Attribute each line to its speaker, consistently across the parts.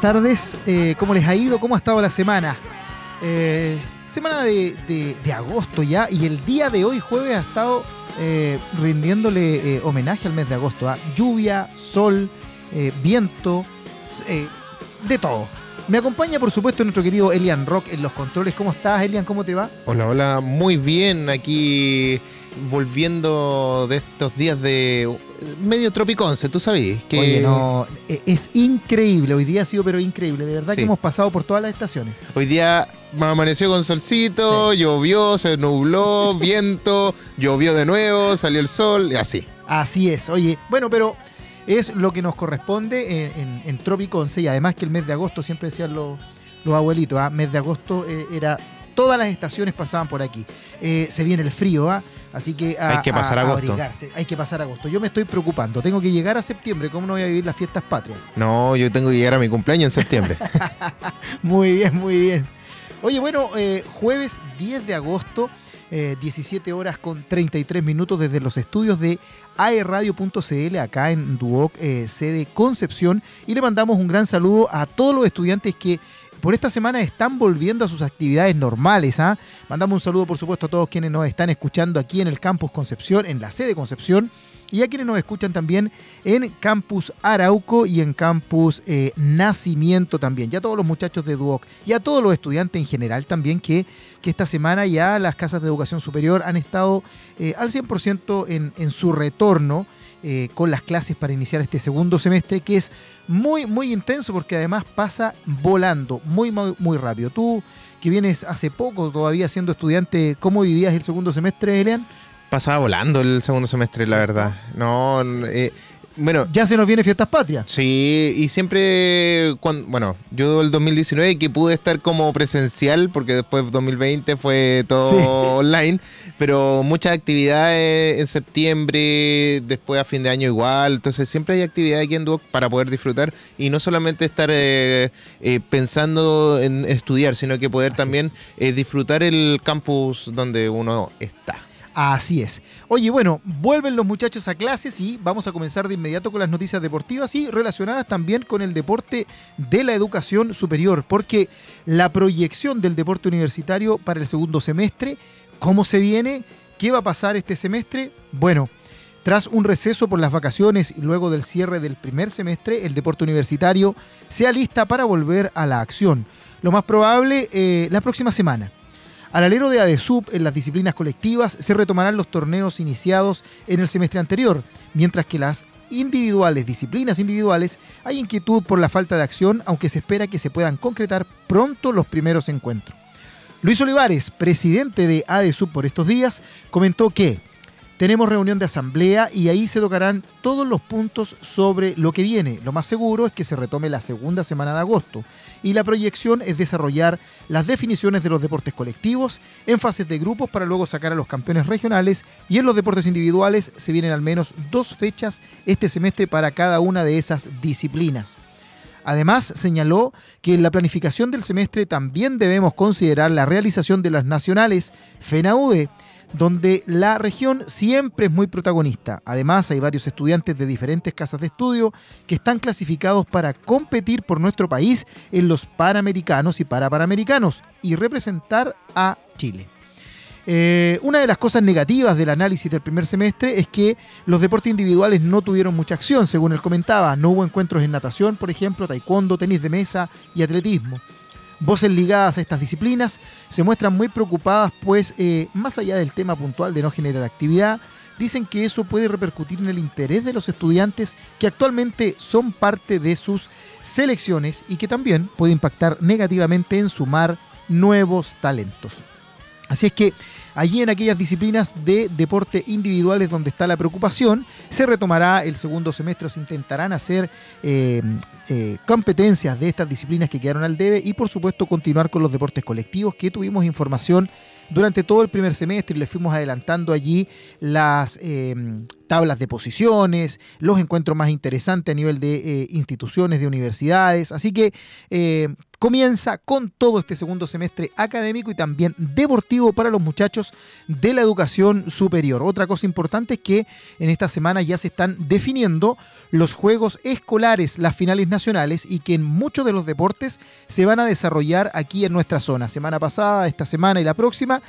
Speaker 1: Tardes. Eh, ¿Cómo les ha ido? ¿Cómo ha estado la semana? Eh, semana de, agosto ya y el día de hoy, jueves, ha estado eh, rindiéndole eh, homenaje al mes de agosto. ¿ah? Lluvia, sol, eh, viento, de todo. Me acompaña, por supuesto, nuestro querido Elian Rock en los controles. ¿Cómo estás, Elian? ¿Cómo te va?
Speaker 2: Hola, hola, muy bien. Aquí volviendo de estos días de eh, medio tropiconce, tú sabes que
Speaker 1: Oye, no, eh, es increíble. Hoy día ha sido, pero increíble. De verdad
Speaker 2: Sí.
Speaker 1: que hemos pasado por todas las estaciones.
Speaker 2: hoy día me amaneció con solcito, llovió, se nubló, viento, llovió de nuevo, salió el sol, y así.
Speaker 1: Así es, oye, bueno, pero es lo que nos corresponde en, en, en Tropiconce y además que el mes de agosto, siempre decían los, los abuelitos, ¿ah? mes de agosto eh, era, todas las estaciones pasaban por aquí. Eh, se viene el frío, ¿ah? así que a,
Speaker 2: Hay que pasar
Speaker 1: a- a
Speaker 2: agosto.
Speaker 1: abrigarse, hay que pasar agosto. Yo me estoy preocupando, tengo que llegar a septiembre, ¿cómo no voy a vivir las fiestas patrias?
Speaker 2: No, yo tengo que llegar a mi cumpleaños en septiembre.
Speaker 1: Muy bien, muy bien. Oye, bueno, eh, jueves 10 de agosto, eh, 17 horas con 33 minutos desde los estudios de aerradio.cl acá en Duoc, eh, sede Concepción. Y le mandamos un gran saludo a todos los estudiantes que por esta semana están volviendo a sus actividades normales. ¿ah? Mandamos un saludo, por supuesto, a todos quienes nos están escuchando aquí en el Campus Concepción, en la sede Concepción. Y a quienes nos escuchan también en Campus Arauco y en Campus eh, Nacimiento también. Ya todos los muchachos de Duoc y a todos los estudiantes en general también que, que esta semana ya las casas de educación superior han estado eh, al 100% en, en su retorno eh, con las clases para iniciar este segundo semestre que es muy, muy intenso porque además pasa volando, muy, muy, rápido. Tú que vienes hace poco todavía siendo estudiante, ¿cómo vivías el segundo semestre, Elian?
Speaker 2: Pasaba volando el segundo semestre, la verdad. No, eh, bueno,
Speaker 1: Ya se nos viene Fiestas Patrias.
Speaker 2: Sí, y siempre, cuando, bueno, yo el 2019 que pude estar como presencial, porque después 2020 fue todo
Speaker 1: Sí.
Speaker 2: online, pero muchas actividades en septiembre, después a fin de año igual, entonces siempre hay actividades aquí en Duoc para poder disfrutar y no solamente estar eh, eh, pensando en estudiar, sino que poder
Speaker 1: Así
Speaker 2: también eh, disfrutar el campus donde uno está.
Speaker 1: Así es. Oye, bueno, vuelven los muchachos a clases y vamos a comenzar de inmediato con las noticias deportivas y relacionadas también con el deporte de la educación superior, porque la proyección del deporte universitario para el segundo semestre, ¿cómo se viene? ¿Qué va a pasar este semestre? Bueno, tras un receso por las vacaciones y luego del cierre del primer semestre, el deporte universitario se alista para volver a la acción. Lo más probable, eh, la próxima semana. Al alero de ADESUB, en las disciplinas colectivas, se retomarán los torneos iniciados en el semestre anterior, mientras que las individuales, disciplinas individuales, hay inquietud por la falta de acción, aunque se espera que se puedan concretar pronto los primeros encuentros. Luis Olivares, presidente de ADESUB por estos días, comentó que tenemos reunión de asamblea y ahí se tocarán todos los puntos sobre lo que viene. Lo más seguro es que se retome la segunda semana de agosto y la proyección es desarrollar las definiciones de los deportes colectivos en fases de grupos para luego sacar a los campeones regionales y en los deportes individuales se vienen al menos dos fechas este semestre para cada una de esas disciplinas. Además, señaló que en la planificación del semestre también debemos considerar la realización de las nacionales FENAUDE, donde la región siempre es muy protagonista. Además, hay varios estudiantes de diferentes casas de estudio que están clasificados para competir por nuestro país en los Panamericanos y Parapanamericanos y representar a Chile. Eh, una de las cosas negativas del análisis del primer semestre es que los deportes individuales no tuvieron mucha acción, según él comentaba. No hubo encuentros en natación, por ejemplo, taekwondo, tenis de mesa y atletismo. Voces ligadas a estas disciplinas se muestran muy preocupadas, pues eh, más allá del tema puntual de no generar actividad, dicen que eso puede repercutir en el interés de los estudiantes que actualmente son parte de sus selecciones y que también puede impactar negativamente en sumar nuevos talentos. Así es que allí en aquellas disciplinas de deporte individuales donde está la preocupación, se retomará el segundo semestre, se intentarán hacer eh, eh, competencias de estas disciplinas que quedaron al debe y por supuesto continuar con los deportes colectivos que tuvimos información durante todo el primer semestre y les fuimos adelantando allí las eh, tablas de posiciones, los encuentros más interesantes a nivel de instituciones, de universidades. Así que comienza con todo este segundo semestre académico y también deportivo para los muchachos de la educación superior. Otra cosa importante es que en esta semana ya se están definiendo los juegos escolares, las finales nacionales y que en muchos de los deportes se van a desarrollar aquí en nuestra zona. Semana pasada, esta semana y la próxima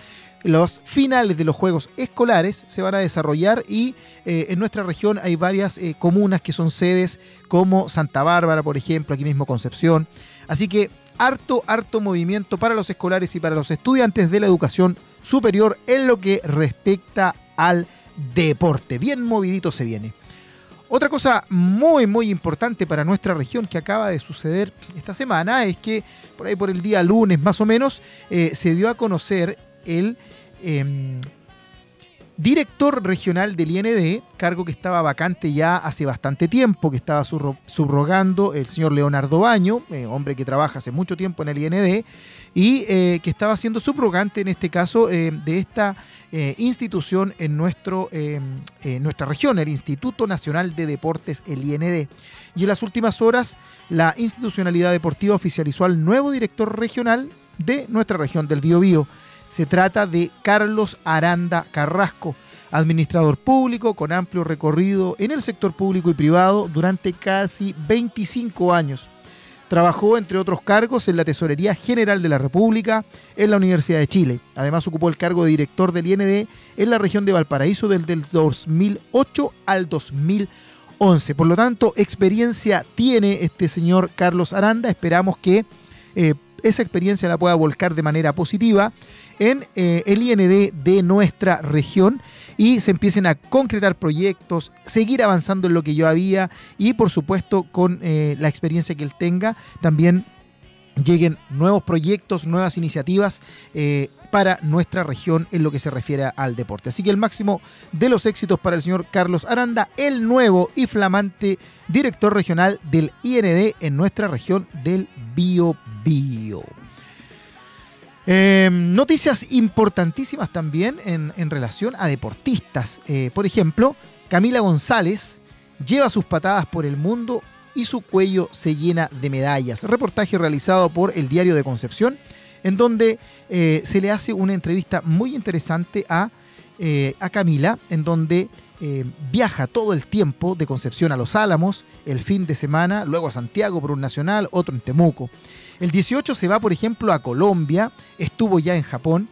Speaker 1: los finales de los Juegos Escolares se van a desarrollar y eh, en nuestra región hay varias eh, comunas que son sedes como Santa Bárbara, por ejemplo, aquí mismo Concepción. Así que harto, harto movimiento para los escolares y para los estudiantes de la educación superior en lo que respecta al deporte. Bien movidito se viene. Otra cosa muy, muy importante para nuestra región que acaba de suceder esta semana es que por ahí por el día lunes más o menos eh, se dio a conocer el em, director regional del IND, cargo que estaba vacante ya hace bastante tiempo, que estaba subrogando el señor Leonardo Baño, eh, hombre que trabaja hace mucho tiempo en el IND, y eh, que estaba siendo subrogante en este caso eh, de esta institución en nuestro, em, nuestra región, el Instituto Nacional de Deportes, el IND. Y en las últimas horas, la institucionalidad deportiva oficializó al nuevo director regional de nuestra región del Biobío. Se trata de Carlos Aranda Carrasco, administrador público con amplio recorrido en el sector público y privado durante casi 25 años. Trabajó, entre otros cargos, en la Tesorería General de la República, en la Universidad de Chile. Además, ocupó el cargo de director del IND en la región de Valparaíso desde el 2008 al 2011. Por lo tanto, experiencia tiene este señor Carlos Aranda. Esperamos que eh, esa experiencia la pueda volcar de manera positiva en eh, el IND de nuestra región y se empiecen a concretar proyectos, seguir avanzando en lo que yo había y por supuesto con eh, la experiencia que él tenga también lleguen nuevos proyectos, nuevas iniciativas eh, para nuestra región en lo que se refiere al deporte. Así que el máximo de los éxitos para el señor Carlos Aranda, el nuevo y flamante director regional del IND en nuestra región del Bio Bio. Em, noticias importantísimas también en, relación a deportistas. Eh, por ejemplo, Camila González lleva sus patadas por el mundo y su cuello se llena de medallas. Reportaje realizado por el Diario de Concepción, en donde eh, se le hace una entrevista muy interesante a, eh, a Camila, en donde viaja todo el tiempo de Concepción a Los Álamos, el fin de semana, luego a Santiago por un nacional, otro en Temuco. El 18 se va, por ejemplo, a Colombia, estuvo ya en Japón,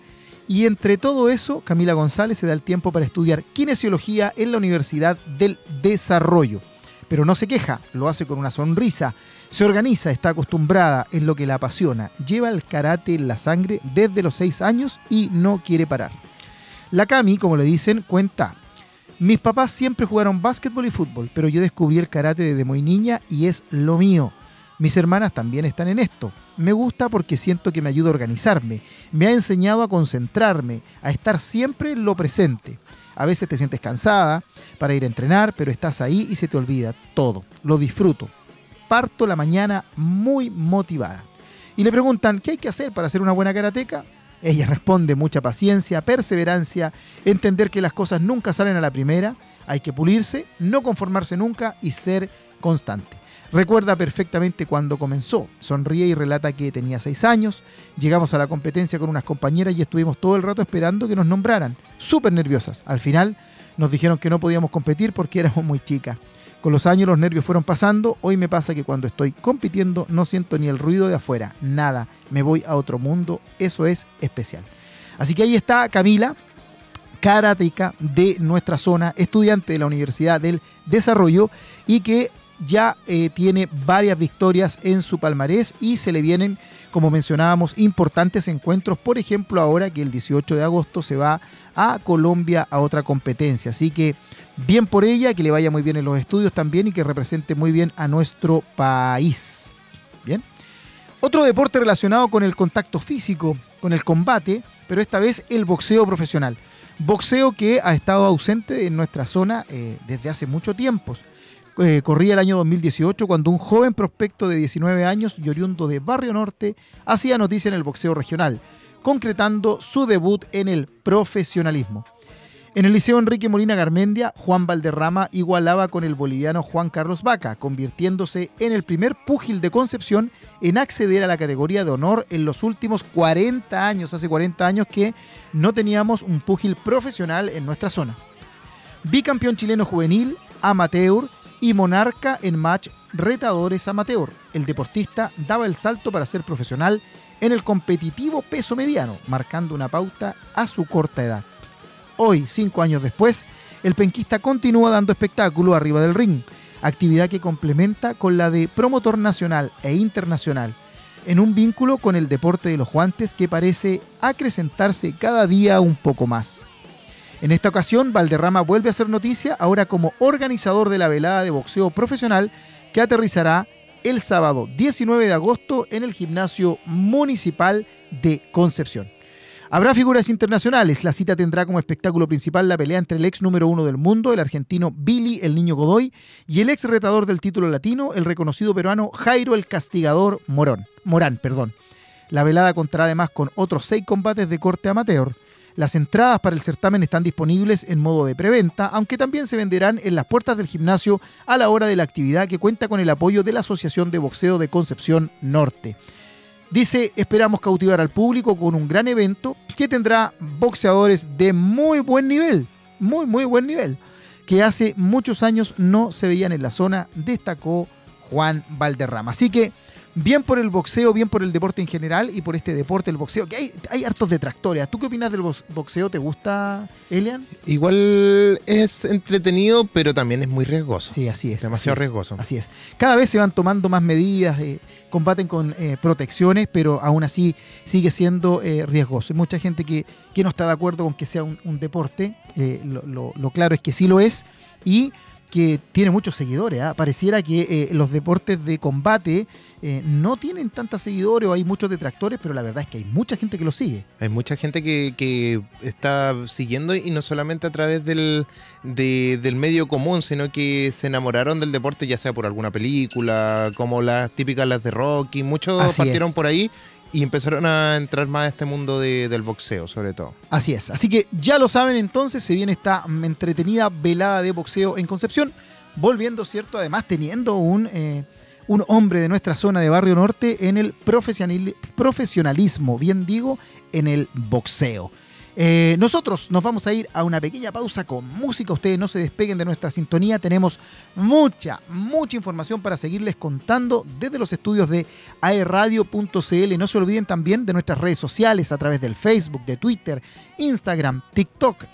Speaker 1: y entre todo eso, Camila González se da el tiempo para estudiar kinesiología en la Universidad del Desarrollo. Pero no se queja, lo hace con una sonrisa, se organiza, está acostumbrada, en lo que la apasiona, lleva el karate en la sangre desde los 6 años y no quiere parar. La Cami, como le dicen, cuenta, mis papás siempre jugaron básquetbol y fútbol, pero yo descubrí el karate desde muy niña y es lo mío. Mis hermanas también están en esto. Me gusta porque siento que me ayuda a organizarme. Me ha enseñado a concentrarme, a estar siempre en lo presente. A veces te sientes cansada para ir a entrenar, pero estás ahí y se te olvida todo. Lo disfruto. Parto la mañana muy motivada. Y le preguntan, ¿qué hay que hacer para ser una buena karateca? Ella responde mucha paciencia, perseverancia, entender que las cosas nunca salen a la primera, hay que pulirse, no conformarse nunca y ser constante. Recuerda perfectamente cuando comenzó. Sonríe y relata que tenía seis años. Llegamos a la competencia con unas compañeras y estuvimos todo el rato esperando que nos nombraran. Súper nerviosas. Al final nos dijeron que no podíamos competir porque éramos muy chicas. Con los años los nervios fueron pasando. Hoy me pasa que cuando estoy compitiendo no siento ni el ruido de afuera. Nada. Me voy a otro mundo. Eso es especial. Así que ahí está Camila, karateca de nuestra zona, estudiante de la Universidad del Desarrollo y que ya eh, tiene varias victorias en su palmarés y se le vienen, como mencionábamos, importantes encuentros. Por ejemplo, ahora que el 18 de agosto se va a Colombia a otra competencia. Así que bien por ella, que le vaya muy bien en los estudios también y que represente muy bien a nuestro país. Bien. Otro deporte relacionado con el contacto físico, con el combate, pero esta vez el boxeo profesional. Boxeo que ha estado ausente en nuestra zona eh, desde hace mucho tiempo. Eh, corría el año 2018 cuando un joven prospecto de 19 años y oriundo de Barrio Norte hacía noticia en el boxeo regional, concretando su debut en el profesionalismo. En el Liceo Enrique Molina Garmendia, Juan Valderrama igualaba con el boliviano Juan Carlos Vaca, convirtiéndose en el primer púgil de Concepción en acceder a la categoría de honor en los últimos 40 años. Hace 40 años que no teníamos un púgil profesional en nuestra zona. Bicampeón chileno juvenil, amateur y monarca en match retadores amateur. El deportista daba el salto para ser profesional en el competitivo peso mediano, marcando una pauta a su corta edad. Hoy, cinco años después, el penquista continúa dando espectáculo arriba del ring, actividad que complementa con la de promotor nacional e internacional, en un vínculo con el deporte de los guantes que parece acrecentarse cada día un poco más. En esta ocasión, Valderrama vuelve a hacer noticia ahora como organizador de la velada de boxeo profesional que aterrizará el sábado 19 de agosto en el gimnasio municipal de Concepción. Habrá figuras internacionales. La cita tendrá como espectáculo principal la pelea entre el ex número uno del mundo, el argentino Billy el Niño Godoy, y el ex retador del título latino, el reconocido peruano Jairo el Castigador Morón, Morán. Perdón. La velada contará además con otros seis combates de corte amateur. Las entradas para el certamen están disponibles en modo de preventa, aunque también se venderán en las puertas del gimnasio a la hora de la actividad que cuenta con el apoyo de la Asociación de Boxeo de Concepción Norte. Dice, esperamos cautivar al público con un gran evento que tendrá boxeadores de muy buen nivel, muy, muy buen nivel, que hace muchos años no se veían en la zona, destacó Juan Valderrama. Así que bien por el boxeo, bien por el deporte en general y por este deporte, el boxeo, que hay, hay hartos detractores. ¿Tú qué opinas del boxeo? ¿Te gusta, Elian?
Speaker 2: Igual es entretenido, pero también es muy riesgoso.
Speaker 1: Sí, así es.
Speaker 2: Demasiado
Speaker 1: así es,
Speaker 2: riesgoso.
Speaker 1: Así es. Cada vez se van tomando más medidas, eh, combaten con eh, protecciones, pero aún así sigue siendo eh, riesgoso. Hay mucha gente que, que, no está de acuerdo con que sea un, un deporte. Eh, lo, lo, lo claro es que sí lo es. Y que tiene muchos seguidores. ¿eh? Pareciera que eh, los deportes de combate eh, no tienen tantos seguidores o hay muchos detractores, pero la verdad es que hay mucha gente que lo sigue.
Speaker 2: Hay mucha gente que, que está siguiendo y no solamente a través del, de, del medio común, sino que se enamoraron del deporte ya sea por alguna película, como las típicas las de Rocky. Muchos
Speaker 1: Así
Speaker 2: partieron
Speaker 1: es.
Speaker 2: por ahí y empezaron a entrar más a este mundo de- del boxeo, sobre todo.
Speaker 1: Así es. Así que ya lo saben entonces, se viene esta entretenida velada de boxeo en Concepción, volviendo, ¿cierto? Además teniendo un, eh, un hombre de nuestra zona de Barrio Norte en el profesional- profesionalismo, bien digo, en el boxeo. Eh, nosotros nos vamos a ir a una pequeña pausa con música. Ustedes no se despeguen de nuestra sintonía. Tenemos mucha, mucha información para seguirles contando desde los estudios de aerradio.cl. No se olviden también de nuestras redes sociales a través del Facebook, de Twitter, Instagram, TikTok,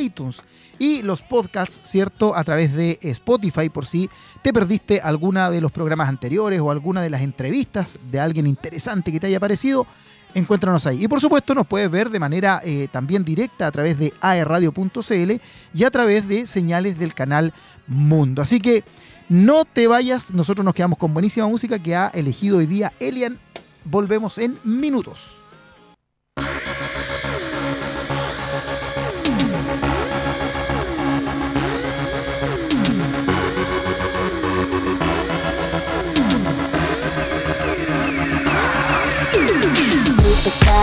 Speaker 1: iTunes y los podcasts, ¿cierto? A través de Spotify por si te perdiste alguna de los programas anteriores o alguna de las entrevistas de alguien interesante que te haya parecido. Encuéntranos ahí. Y por supuesto nos puedes ver de manera eh, también directa a través de aerradio.cl y a través de señales del canal Mundo. Así que no te vayas, nosotros nos quedamos con buenísima música que ha elegido hoy día Elian. Volvemos en minutos.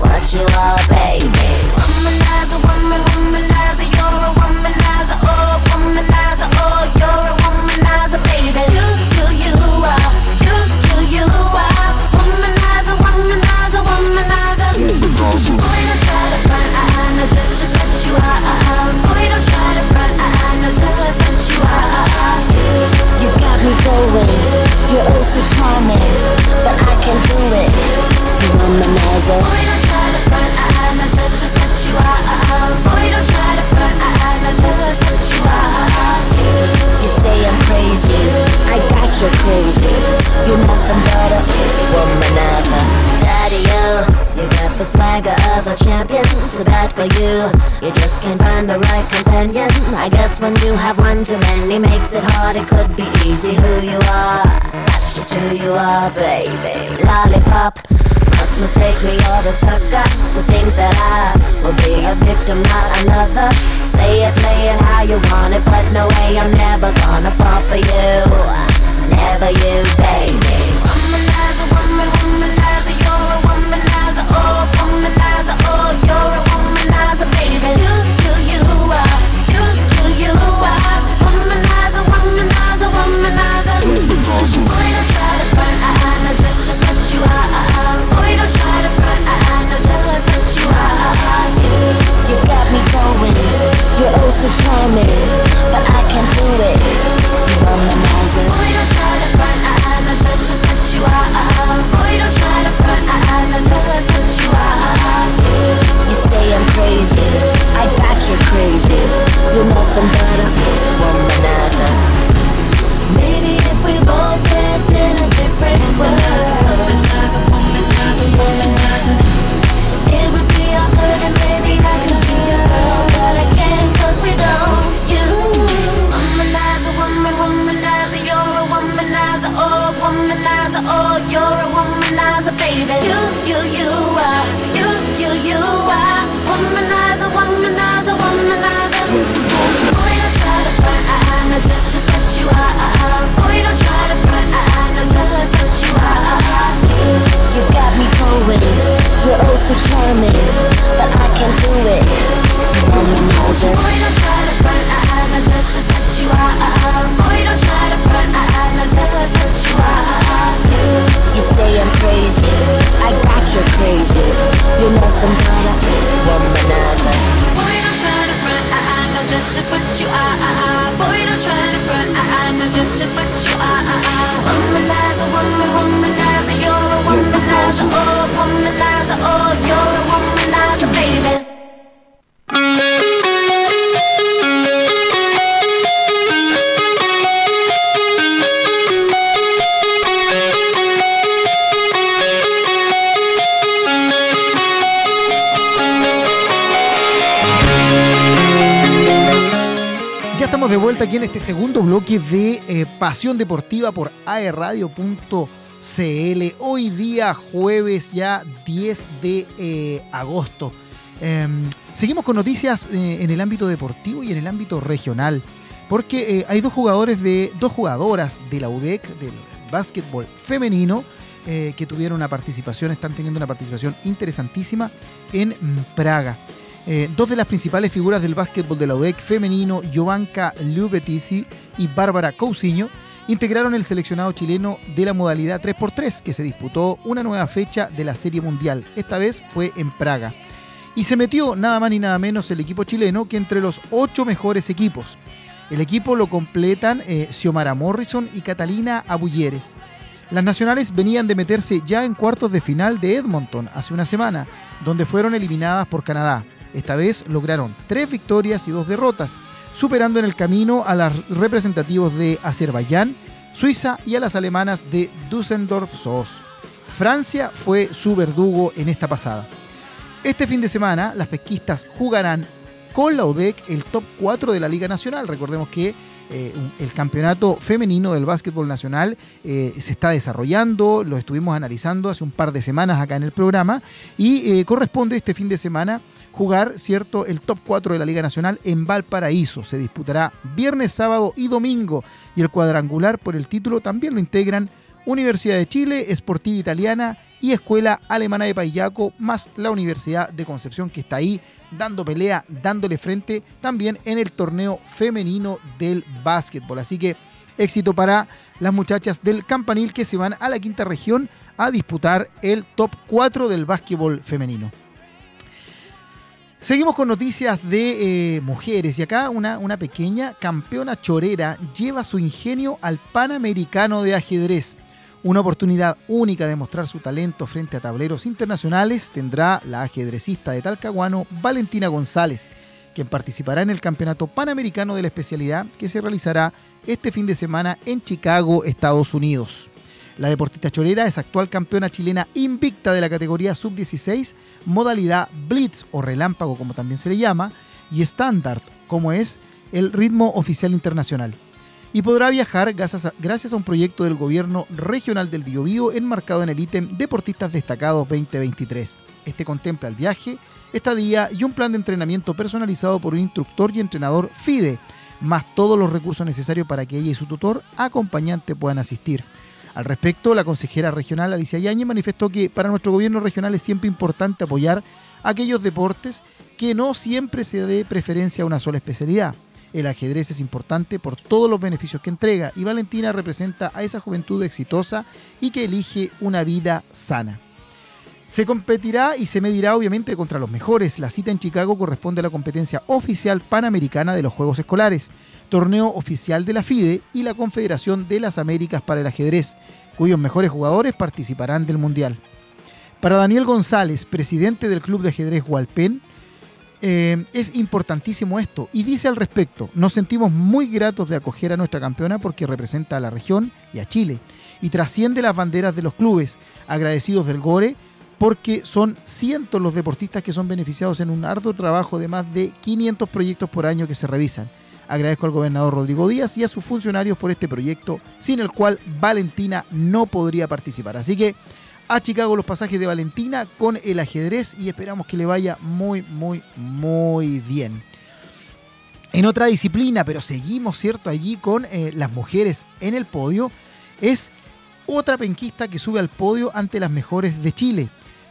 Speaker 3: what you are, baby. Womanizer, woman, womanizer, you're a womanizer, oh, womanizer, oh, you're a womanizer, baby. You, you, you are, you, you, you are, womanizer, womanizer, womanizer. Boy, don't try to front, I, I know just, just what you are. Uh-uh. Boy, don't try to front, I, I know just, just what you are. Uh-uh. You got me going, you're oh so charming, but I can do it. You womanizer. I'm crazy. I got you crazy. You're nothing but a womanizer. Daddy, you got the swagger of a champion. Too bad for you. You just can't find the right companion. I guess when you have one too many, makes it hard. It could be easy who you are. That's just who you are, baby. Lollipop. Mistake me or the sucker to think that I will be a victim, not another. Say it, play it how you want it, but no way I'm never gonna fall for you. Never you, baby. Womanizer, woman, womanizer, you're a womanizer, oh, womanizer, oh, you're a womanizer, baby. You just what you are.
Speaker 1: Este segundo bloque de eh, Pasión Deportiva por aerradio.cl. Hoy día jueves ya 10 de eh, agosto. Em, seguimos con noticias eh, en el ámbito deportivo y en el ámbito regional. Porque hay dos jugadores de. dos jugadoras de la UDEC, del básquetbol femenino, que tuvieron una participación, están teniendo una participación interesantísima en mm, Praga. Eh, dos de las principales figuras del básquetbol de la UDEC femenino, Jovanka Lubetisi y Bárbara Cousiño, integraron el seleccionado chileno de la modalidad 3x3, que se disputó una nueva fecha de la Serie Mundial. Esta vez fue en Praga. Y se metió nada más ni nada menos el equipo chileno que entre los ocho mejores equipos. El equipo lo completan eh, Xiomara Morrison y Catalina Abulleres. Las nacionales venían de meterse ya en cuartos de final de Edmonton hace una semana, donde fueron eliminadas por Canadá. Esta vez lograron tres victorias y dos derrotas, superando en el camino a los representativos de Azerbaiyán, Suiza y a las alemanas de Düsseldorf Soos. Francia fue su verdugo en esta pasada. Este fin de semana, las pesquistas jugarán con la UDEC el top 4 de la Liga Nacional. Recordemos que eh, el campeonato femenino del básquetbol nacional eh, se está desarrollando, lo estuvimos analizando hace un par de semanas acá en el programa y eh, corresponde este fin de semana jugar, ¿cierto?, el top 4 de la Liga Nacional en Valparaíso. Se disputará viernes, sábado y domingo y el cuadrangular por el título también lo integran Universidad de Chile, Sportiva Italiana y Escuela Alemana de Payaco, más la Universidad de Concepción que está ahí dando pelea, dándole frente también en el torneo femenino del básquetbol. Así que éxito para las muchachas del Campanil que se van a la quinta región a disputar el top 4 del básquetbol femenino. Seguimos con noticias de eh, mujeres y acá una, una pequeña campeona chorera lleva su ingenio al Panamericano de ajedrez. Una oportunidad única de mostrar su talento frente a tableros internacionales tendrá la ajedrecista de Talcahuano Valentina González, quien participará en el Campeonato Panamericano de la especialidad que se realizará este fin de semana en Chicago, Estados Unidos. La deportista chorera es actual campeona chilena invicta de la categoría sub-16, modalidad blitz o relámpago como también se le llama, y estándar como es el ritmo oficial internacional. Y podrá viajar gracias a, gracias a un proyecto del gobierno regional del Biobío enmarcado en el ítem Deportistas Destacados 2023. Este contempla el viaje, estadía y un plan de entrenamiento personalizado por un instructor y entrenador FIDE, más todos los recursos necesarios para que ella y su tutor acompañante puedan asistir. Al respecto, la consejera regional Alicia Yañez manifestó que para nuestro gobierno regional es siempre importante apoyar aquellos deportes que no siempre se dé preferencia a una sola especialidad. El ajedrez es importante por todos los beneficios que entrega y Valentina representa a esa juventud exitosa y que elige una vida sana. Se competirá y se medirá obviamente contra los mejores. La cita en Chicago corresponde a la competencia oficial panamericana de los Juegos Escolares, torneo oficial de la FIDE y la Confederación de las Américas para el Ajedrez, cuyos mejores jugadores participarán del Mundial. Para Daniel González, presidente del Club de Ajedrez Hualpén, eh, es importantísimo esto y dice al respecto, nos sentimos muy gratos de acoger a nuestra campeona porque representa a la región y a Chile y trasciende las banderas de los clubes, agradecidos del Gore porque son cientos los deportistas que son beneficiados en un arduo trabajo de más de 500 proyectos por año que se revisan. Agradezco al gobernador Rodrigo Díaz y a sus funcionarios por este proyecto, sin el cual Valentina no podría participar. Así que a Chicago los pasajes de Valentina con el ajedrez y esperamos que le vaya muy, muy, muy bien. En otra disciplina, pero seguimos, ¿cierto? Allí con eh, las mujeres en el podio, es otra penquista que sube al podio ante las mejores de Chile.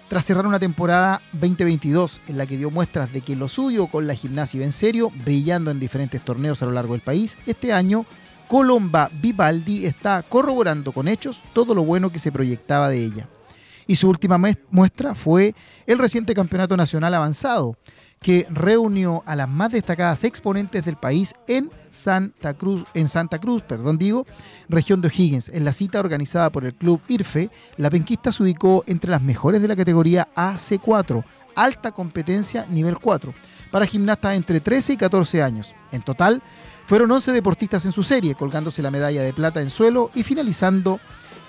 Speaker 1: Tras cerrar una temporada 2022 en la que dio muestras de que lo suyo con la gimnasia iba en serio, brillando en diferentes torneos a lo largo del país, este año Colomba Vivaldi está corroborando con hechos todo lo bueno que se proyectaba de ella. Y su última muestra fue el reciente Campeonato Nacional Avanzado, que reunió a las más destacadas exponentes del país en Santa Cruz, en Santa Cruz, perdón, digo, región de O'Higgins. En la cita organizada por el club IRFE, la penquista se ubicó entre las mejores de la categoría AC4, alta competencia nivel 4, para gimnastas entre 13 y 14 años. En total, fueron 11 deportistas en su serie, colgándose la medalla de plata en suelo y finalizando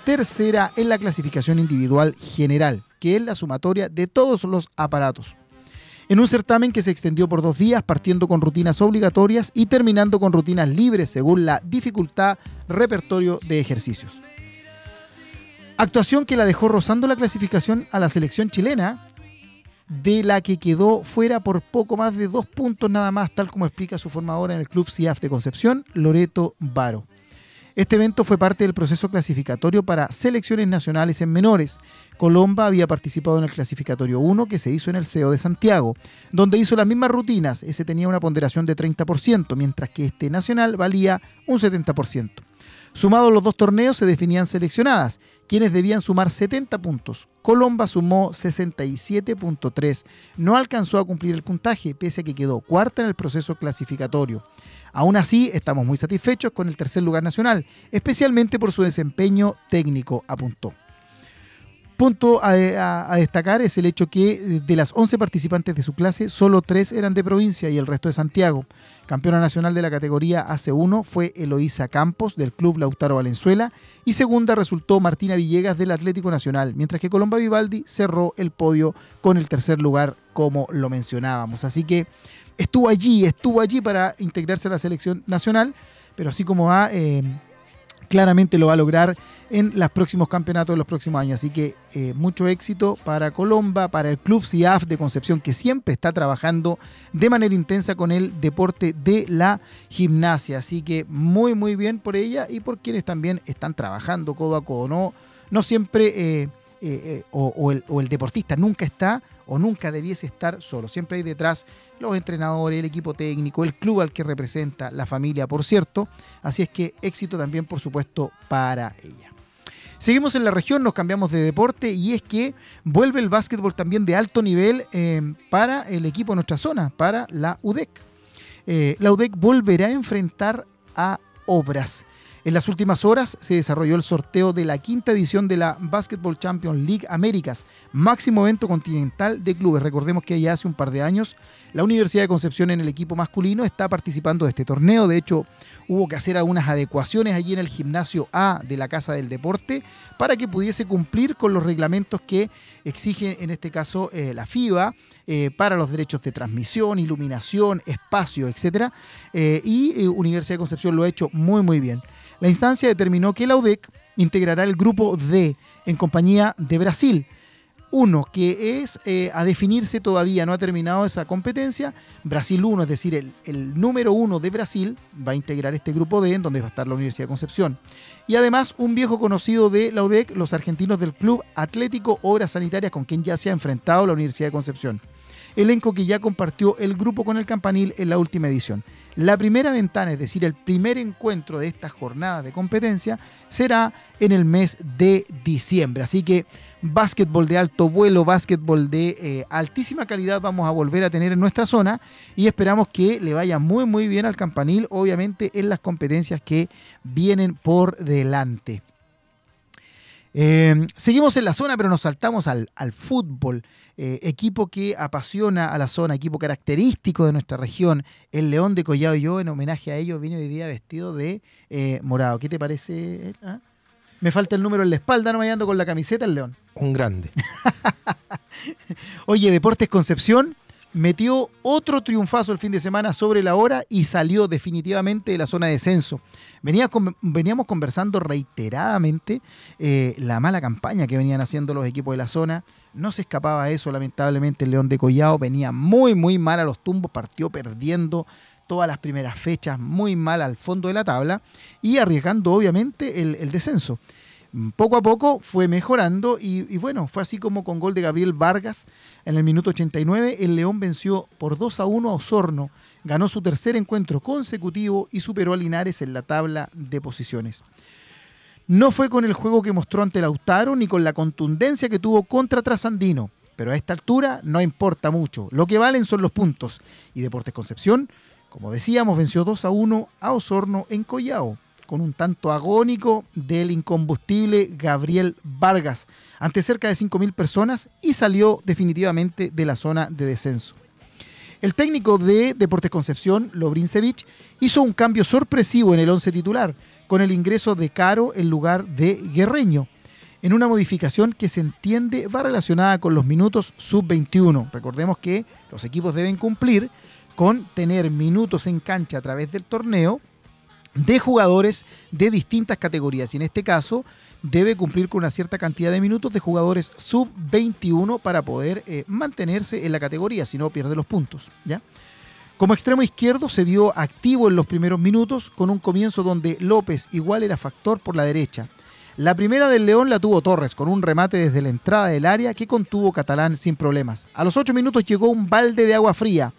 Speaker 1: tercera en la clasificación individual general, que es la sumatoria de todos los aparatos. En un certamen que se extendió por dos días, partiendo con rutinas obligatorias y terminando con rutinas libres según la dificultad repertorio de ejercicios. Actuación que la dejó rozando la clasificación a la selección chilena, de la que quedó fuera por poco más de dos puntos nada más, tal como explica su formadora en el Club CIAF de Concepción, Loreto Varo. Este evento fue parte del proceso clasificatorio para selecciones nacionales en menores. Colomba había participado en el clasificatorio 1 que se hizo en el CEO de Santiago, donde hizo las mismas rutinas. Ese tenía una ponderación de 30%, mientras que este nacional valía un 70%. Sumados los dos torneos se definían seleccionadas, quienes debían sumar 70 puntos. Colomba sumó 67.3. No alcanzó a cumplir el puntaje, pese a que quedó cuarta en el proceso clasificatorio. Aún así, estamos muy satisfechos con el tercer lugar nacional, especialmente por su desempeño técnico, apuntó. Punto a, destacar es el hecho que de las 11 participantes de su clase, solo 3 eran de provincia y el resto de Santiago. Campeona nacional de la categoría AC1 fue Eloísa Campos del Club Lautaro Valenzuela y segunda resultó Martina Villegas del Atlético Nacional, mientras que Colomba Vivaldi cerró el podio con el tercer lugar como lo mencionábamos. Así que estuvo allí, estuvo allí para integrarse a la selección nacional, pero así como va, eh, claramente lo va a lograr en los próximos campeonatos de los próximos años. Así que eh, mucho éxito para Colomba, para el Club CIAF de Concepción, que siempre está trabajando de manera intensa con el deporte de la gimnasia. Así que muy, muy bien por ella y por quienes también están trabajando codo a codo. No, no siempre, eh, o, el, o el deportista nunca está o nunca debiese estar solo. Siempre hay detrás los entrenadores, el equipo técnico, el club al que representa, la familia, por cierto. Así es que éxito también, por supuesto, para ella. Seguimos en la región, nos cambiamos de deporte y es que vuelve el básquetbol también de alto nivel eh, para el equipo de nuestra zona, para la UDEC. Eh, la UDEC volverá a enfrentar a Obras En las últimas horas se desarrolló el sorteo de la quinta edición de la Basketball Champions League Américas, máximo evento continental de clubes. Recordemos que ya hace un par de años la Universidad de Concepción en el equipo masculino está participando de este torneo. De hecho, hubo que hacer algunas adecuaciones allí en el gimnasio A de la Casa del Deporte para que pudiese cumplir con los reglamentos que exige en este caso eh, la FIBA eh, para los derechos de transmisión, iluminación, espacio, etc. Eh, y Universidad de Concepción lo ha hecho muy muy bien. La instancia determinó que la UDEC integrará el grupo D en compañía de Brasil. Uno, que es eh, a definirse todavía, no ha terminado esa competencia. Brasil 1, es decir, el, el, número uno de Brasil va a integrar este grupo D, en donde va a estar la Universidad de Concepción. Y además, un viejo conocido de la UDEC, los argentinos del Club Atlético Obras Sanitarias, con quien ya se ha enfrentado la Universidad de Concepción. Elenco que ya compartió el grupo con el Campanil en la última edición. La primera ventana, es decir, el primer encuentro de esta jornada de competencia, será en el mes de diciembre. Así que básquetbol de alto vuelo, básquetbol de eh, altísima calidad vamos a volver a tener en nuestra zona y esperamos que le vaya muy muy bien al campanil, obviamente en las competencias que vienen por delante. Eh, seguimos en la zona, pero nos saltamos al, al fútbol. Eh, equipo que apasiona a la zona, equipo característico de nuestra región. El León de Collado y yo, en homenaje a ellos, vine hoy día vestido de eh, morado. ¿Qué te parece? ah? Me falta el número en la espalda, no me ando con la camiseta el León.
Speaker 2: Un grande.
Speaker 1: Oye, Deportes Concepción metió otro triunfazo el fin de semana sobre la hora y salió definitivamente de la zona de descenso. Venía veníamos conversando reiteradamente eh, la mala campaña que venían haciendo los equipos de la zona. No se escapaba eso, lamentablemente el León de Collao venía muy, muy mal a los tumbos, partió perdiendo todas las primeras fechas, muy mal al fondo de la tabla y arriesgando obviamente el descenso. Poco a poco fue mejorando y, y bueno, fue así como con gol de Gabriel Vargas en el minuto 89, el León venció por 2 a 1 a Osorno, ganó su tercer encuentro consecutivo y superó a Linares en la tabla de posiciones. No fue con el juego que mostró ante Lautaro ni con la contundencia que tuvo contra Trasandino, pero a esta altura no importa mucho. Lo que valen son los puntos. Y Deportes Concepción, como decíamos, venció 2 a 1 a Osorno en Collao, con un tanto agónico del incombustible Gabriel Vargas, ante cerca de 5.000 personas y salió definitivamente de la zona de descenso. El técnico de Deportes Concepción, Lobrinsevich, hizo un cambio sorpresivo en el 11 titular, con el ingreso de Caro en lugar de Guerreño, en una modificación que se entiende va relacionada con los minutos sub-21. Recordemos que los equipos deben cumplir con tener minutos en cancha a través del torneo de jugadores de distintas categorías. Y en este caso debe cumplir con una cierta cantidad de minutos de jugadores sub-21 para poder eh, mantenerse en la categoría, si no pierde los puntos. ¿ya? Como extremo izquierdo se vio activo en los primeros minutos con un comienzo donde López igual era factor por la derecha. La primera del León la tuvo Torres con un remate desde la entrada del área que contuvo Catalán sin problemas. A los 8 minutos llegó un balde de agua fría.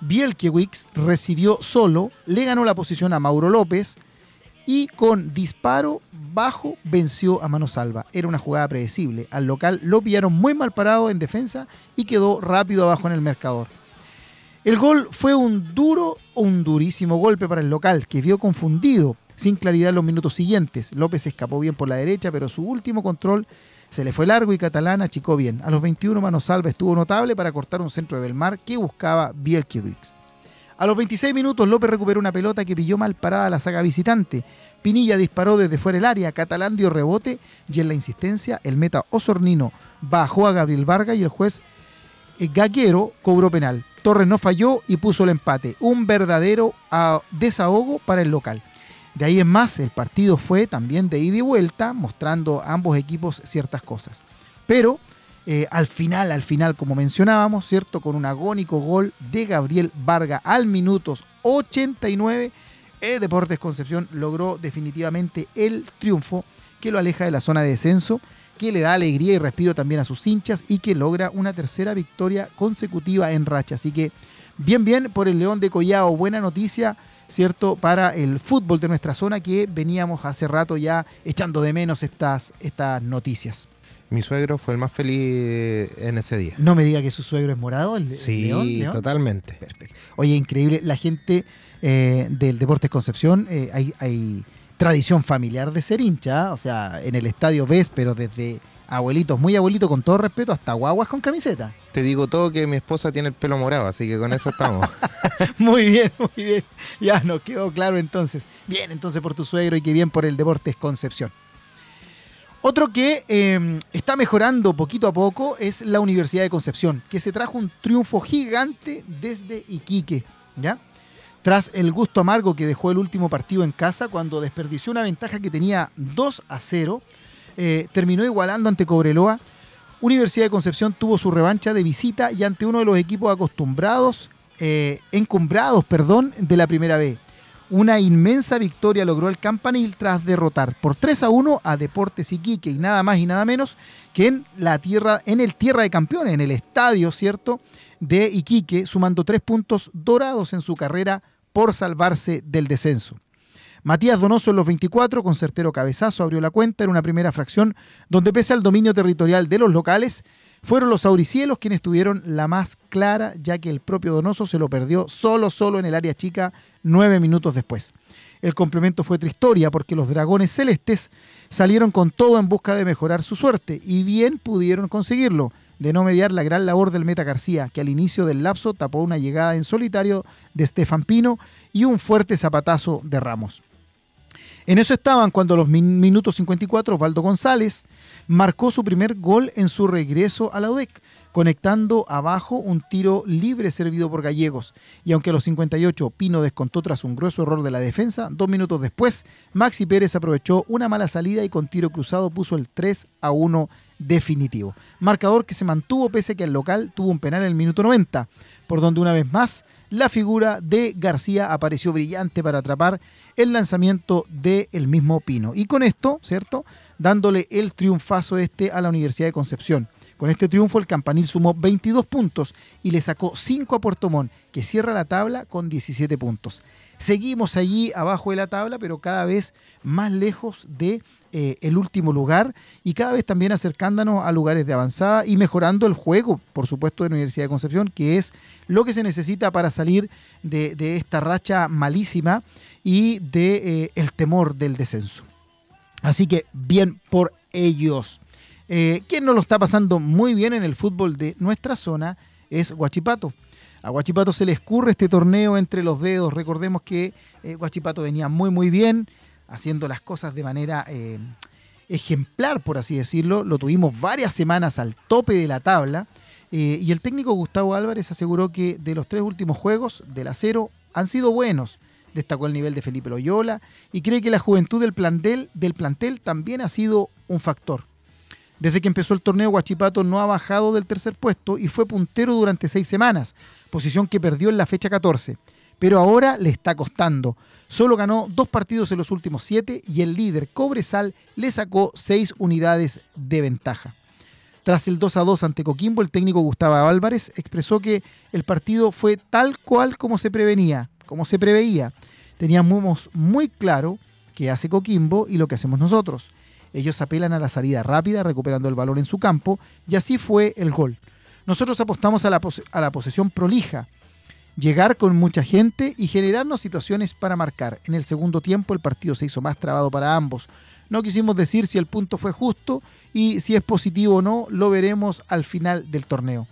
Speaker 1: Bielkiewicz recibió solo, le ganó la posición a Mauro López y con disparo bajo venció a mano salva. Era una jugada predecible. Al local lo pillaron muy mal parado en defensa y quedó rápido abajo en el marcador. El gol fue un duro un durísimo golpe para el local, que vio confundido, sin claridad en los minutos siguientes. López escapó bien por la derecha, pero su último control se le fue largo y Catalán achicó bien. A los 21 Mano Salva estuvo notable para cortar un centro de Belmar que buscaba Bielkiewicz. A los 26 minutos López recuperó una pelota que pilló mal parada la saga visitante. Pinilla disparó desde fuera del área, Catalán dio rebote y en la insistencia el meta osornino bajó a Gabriel Vargas y el juez eh, Gaguero cobró penal. Torres no falló y puso el empate. Un verdadero ah, desahogo para el local. De ahí en más, el partido fue también de ida y vuelta, mostrando a ambos equipos ciertas cosas. Pero eh, al final, al final, como mencionábamos, ¿cierto? Con un agónico gol de Gabriel Varga al minutos 89, eh, Deportes Concepción logró definitivamente el triunfo que lo aleja de la zona de descenso, que le da alegría y respiro también a sus hinchas y que logra una tercera victoria consecutiva en racha. Así que bien, bien por el León de Collao, buena noticia. ¿Cierto? Para el fútbol de nuestra zona que veníamos hace rato ya echando de menos estas, estas noticias.
Speaker 2: Mi suegro fue el más feliz en ese día.
Speaker 1: No me diga que su suegro es morado, el,
Speaker 2: Sí,
Speaker 1: León. León.
Speaker 2: totalmente.
Speaker 1: Perfecto. Oye, increíble. La gente eh, del Deportes Concepción, eh, hay, hay tradición familiar de ser hincha, o sea, en el estadio ves, pero desde abuelitos, muy abuelitos, con todo respeto, hasta guaguas con camiseta.
Speaker 2: Te digo todo que mi esposa tiene el pelo morado, así que con eso estamos.
Speaker 1: muy bien, muy bien. Ya nos quedó claro entonces. Bien, entonces por tu suegro y que bien por el Deportes Concepción. Otro que eh, está mejorando poquito a poco es la Universidad de Concepción, que se trajo un triunfo gigante desde Iquique, ¿ya? Tras el gusto amargo que dejó el último partido en casa, cuando desperdició una ventaja que tenía 2 a 0, eh, terminó igualando ante Cobreloa. Universidad de Concepción tuvo su revancha de visita y ante uno de los equipos acostumbrados, eh, encumbrados, perdón, de la primera vez. Una inmensa victoria logró el Campanil tras derrotar por 3 a 1 a Deportes Iquique y nada más y nada menos que en la tierra, en el Tierra de Campeones, en el estadio, ¿cierto? De Iquique, sumando tres puntos dorados en su carrera por salvarse del descenso. Matías Donoso en los 24, con certero cabezazo, abrió la cuenta en una primera fracción donde pese al dominio territorial de los locales, fueron los auricielos quienes tuvieron la más clara, ya que el propio Donoso se lo perdió solo, solo en el área chica nueve minutos después. El complemento fue otra historia porque los dragones celestes salieron con todo en busca de mejorar su suerte y bien pudieron conseguirlo, de no mediar la gran labor del Meta García, que al inicio del lapso tapó una llegada en solitario de Estefan Pino y un fuerte zapatazo de Ramos. En eso estaban cuando a los minutos 54 Osvaldo González marcó su primer gol en su regreso a la UDEC, conectando abajo un tiro libre servido por Gallegos. Y aunque a los 58 Pino descontó tras un grueso error de la defensa, dos minutos después Maxi Pérez aprovechó una mala salida y con tiro cruzado puso el 3 a 1 definitivo. Marcador que se mantuvo pese a que el local tuvo un penal en el minuto 90, por donde una vez más la figura de García apareció brillante para atrapar el lanzamiento del el mismo Pino. Y con esto, ¿cierto? Dándole el triunfazo este a la Universidad de Concepción. Con este triunfo el Campanil sumó 22 puntos y le sacó 5 a Puerto Montt, que cierra la tabla con 17 puntos. Seguimos allí abajo de la tabla, pero cada vez más lejos de eh, el último lugar y cada vez también acercándonos a lugares de avanzada y mejorando el juego, por supuesto, de la Universidad de Concepción, que es lo que se necesita para salir de, esta racha malísima y de eh, el temor del descenso. Así que bien por ellos. Eh, quien no lo está pasando muy bien en el fútbol de nuestra zona es Guachipato. A Guachipato se le escurre este torneo entre los dedos. Recordemos que eh, Guachipato venía muy muy bien, haciendo las cosas de manera eh, ejemplar, por así decirlo. Lo tuvimos varias semanas al tope de la tabla. y el técnico Gustavo Álvarez aseguró que de los tres últimos juegos del acero han sido buenos. Destacó el nivel de Felipe Loyola y cree que la juventud del plantel, del plantel también ha sido un factor. Desde que empezó el torneo, Guachipato no ha bajado del tercer puesto y fue puntero durante seis semanas, posición que perdió en la fecha 14. Pero ahora le está costando. Solo ganó dos partidos en los últimos siete y el líder Cobresal le sacó seis unidades de ventaja. Tras el 2 a 2 ante Coquimbo, el técnico Gustavo Álvarez expresó que el partido fue tal cual como se prevenía, como se preveía. Teníamos muy claro qué hace Coquimbo y lo que hacemos nosotros. Ellos apelan a la salida rápida, recuperando el balón en su campo, y así fue el gol. Nosotros apostamos a la, a la posesión prolija, llegar con mucha gente y generarnos situaciones para marcar. En el segundo tiempo el partido se hizo más trabado para ambos. No quisimos decir si el punto fue justo y si es positivo o no, lo veremos al final del torneo.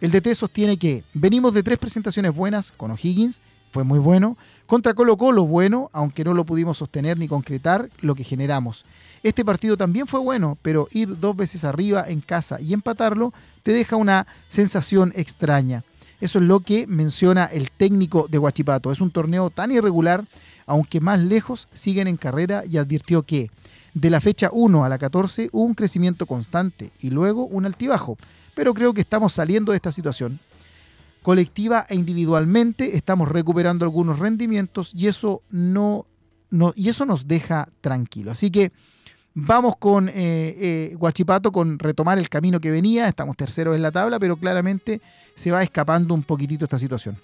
Speaker 1: El DT sostiene que venimos de tres presentaciones buenas con O'Higgins, fue muy bueno, contra Colo Colo bueno, aunque no lo pudimos sostener ni concretar lo que generamos. Este partido también fue bueno, pero ir dos veces arriba en casa y empatarlo te deja una sensación extraña. Eso es lo que menciona el técnico de Huachipato. Es un torneo tan irregular, aunque más lejos siguen en carrera y advirtió que de la fecha 1 a la 14 hubo un crecimiento constante y luego un altibajo. Pero creo que estamos saliendo de esta situación. Colectiva e individualmente estamos recuperando algunos rendimientos y eso no, no y eso nos deja tranquilo. Así que Vamos con eh, eh, Guachipato con retomar el camino que venía. Estamos terceros en la tabla, pero claramente se va escapando un poquitito esta situación.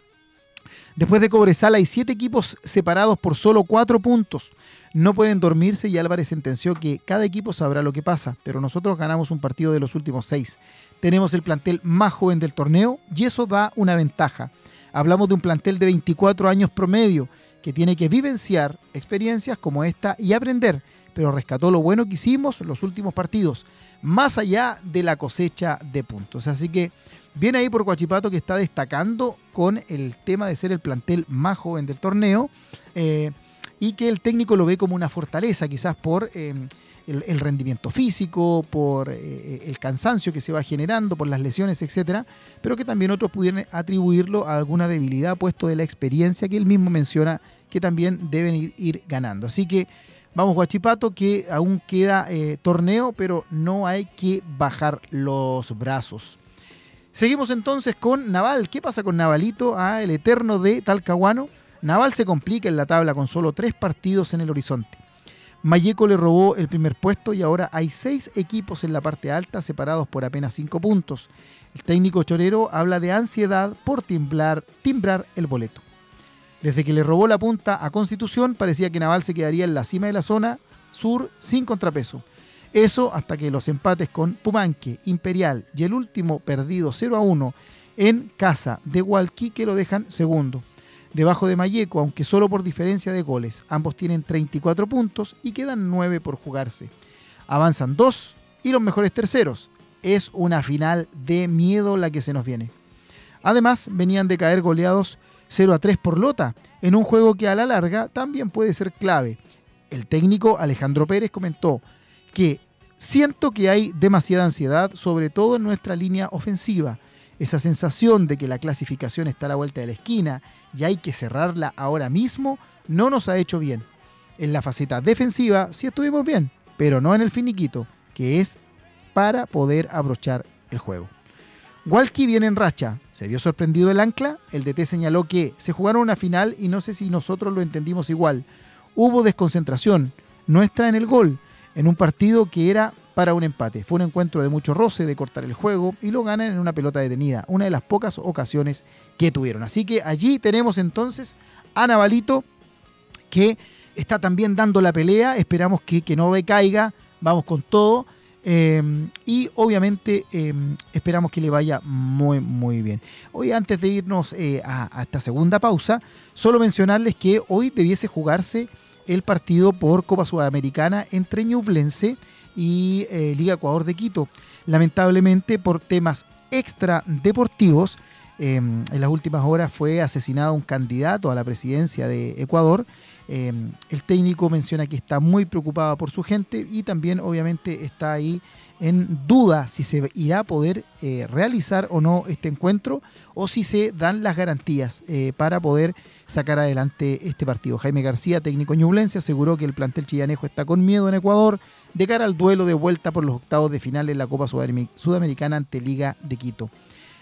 Speaker 1: Después de Cobresal hay siete equipos separados por solo cuatro puntos. No pueden dormirse y Álvarez sentenció que cada equipo sabrá lo que pasa, pero nosotros ganamos un partido de los últimos seis. Tenemos el plantel más joven del torneo y eso da una ventaja. Hablamos de un plantel de 24 años promedio que tiene que vivenciar experiencias como esta y aprender, pero rescató lo bueno que hicimos los últimos partidos, más allá de la cosecha de puntos. Así que viene ahí por Coachipato que está destacando con el tema de ser el plantel más joven del torneo eh, y que el técnico lo ve como una fortaleza, quizás por... Eh, el, rendimiento físico, por eh, el cansancio que se va generando, por las lesiones, etcétera, pero que también otros pudieran atribuirlo a alguna debilidad, puesto de la experiencia que él mismo menciona que también deben ir, ganando. Así que vamos, Guachipato, que aún queda eh, torneo, pero no hay que bajar los brazos. Seguimos entonces con Naval. ¿Qué pasa con Navalito? Ah, el eterno de Talcahuano. Naval se complica en la tabla con solo tres partidos en el horizonte. Mayeco le robó el primer puesto y ahora hay seis equipos en la parte alta separados por apenas cinco puntos. El técnico chorero habla de ansiedad por timbrar, el boleto. Desde que le robó la punta a Constitución parecía que Naval se quedaría en la cima de la zona sur sin contrapeso. Eso hasta que los empates con Pumanque, Imperial y el último perdido 0 a 1 en casa de Hualqui que lo dejan segundo debajo de Mayeco, aunque solo por diferencia de goles. Ambos tienen 34 puntos y quedan 9 por jugarse. Avanzan 2 y los mejores terceros. Es una final de miedo la que se nos viene. Además, venían de caer goleados 0 a 3 por Lota, en un juego que a la larga también puede ser clave. El técnico Alejandro Pérez comentó que siento que hay demasiada ansiedad, sobre todo en nuestra línea ofensiva esa sensación de que la clasificación está a la vuelta de la esquina y hay que cerrarla ahora mismo, no nos ha hecho bien. En la faceta defensiva sí estuvimos bien, pero no en el finiquito, que es para poder abrochar el juego. Walkie viene en racha. ¿Se vio sorprendido el ancla? El DT señaló que se jugaron una final y no sé si nosotros lo entendimos igual. Hubo desconcentración nuestra en el gol, en un partido que era para un empate. Fue un encuentro de mucho roce, de cortar el juego y lo ganan en una pelota detenida, una de las pocas ocasiones que tuvieron. Así que allí tenemos entonces a Navalito que está también dando la pelea, esperamos que, no decaiga, vamos con todo. Em, y obviamente em, esperamos que le vaya muy muy bien. Hoy antes de irnos eh, a, a, esta segunda pausa, solo mencionarles que hoy debiese jugarse el partido por Copa Sudamericana entre Ñublense y eh, Liga Ecuador de Quito. Lamentablemente por temas extra deportivos, em, en las últimas horas fue asesinado un candidato a la presidencia de Ecuador. Em, el técnico menciona que está muy preocupado por su gente y también obviamente está ahí en duda si se irá a poder eh, realizar o no este encuentro o si se dan las garantías eh, para poder sacar adelante este partido. Jaime García, técnico ñublense, aseguró que el plantel chillanejo está con miedo en Ecuador de cara al duelo de vuelta por los octavos de final en la Copa Sudamericana ante Liga de Quito.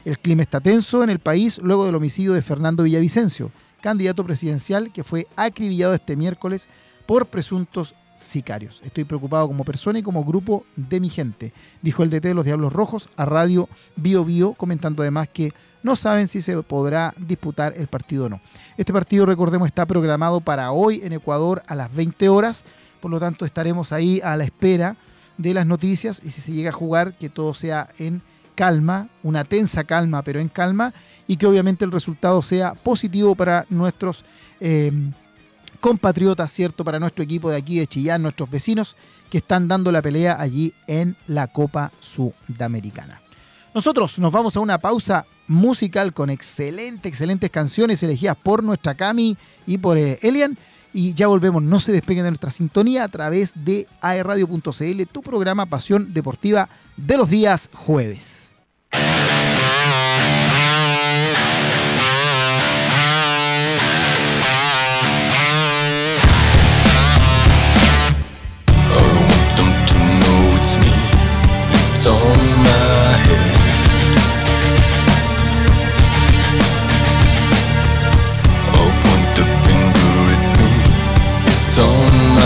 Speaker 1: El clima está tenso en el país luego del homicidio de Fernando Villavicencio, candidato presidencial que fue acribillado este miércoles por presuntos sicarios. Estoy preocupado como persona y como grupo de mi gente, dijo el DT de los Diablos Rojos a Radio Bio Bio, comentando además que no saben si se podrá disputar el partido o no. Este partido, recordemos, está programado para hoy en Ecuador a las 20 horas, por lo tanto estaremos ahí a la espera de las noticias y si se llega a jugar, que todo sea en calma, una tensa calma, pero en calma, y que obviamente el resultado sea positivo para nuestros eh, compatriotas, ¿cierto? Para nuestro equipo de aquí de Chillán, nuestros vecinos que están dando la pelea allí en la Copa Sudamericana. Nosotros nos vamos a una pausa musical con excelentes, excelentes canciones elegidas por nuestra Cami y por eh, Elian. Y ya volvemos, no se despeguen de nuestra sintonía a través de aerradio.cl, tu programa Pasión Deportiva de los días jueves. that's on my head.
Speaker 4: Don't point the finger at me, it's on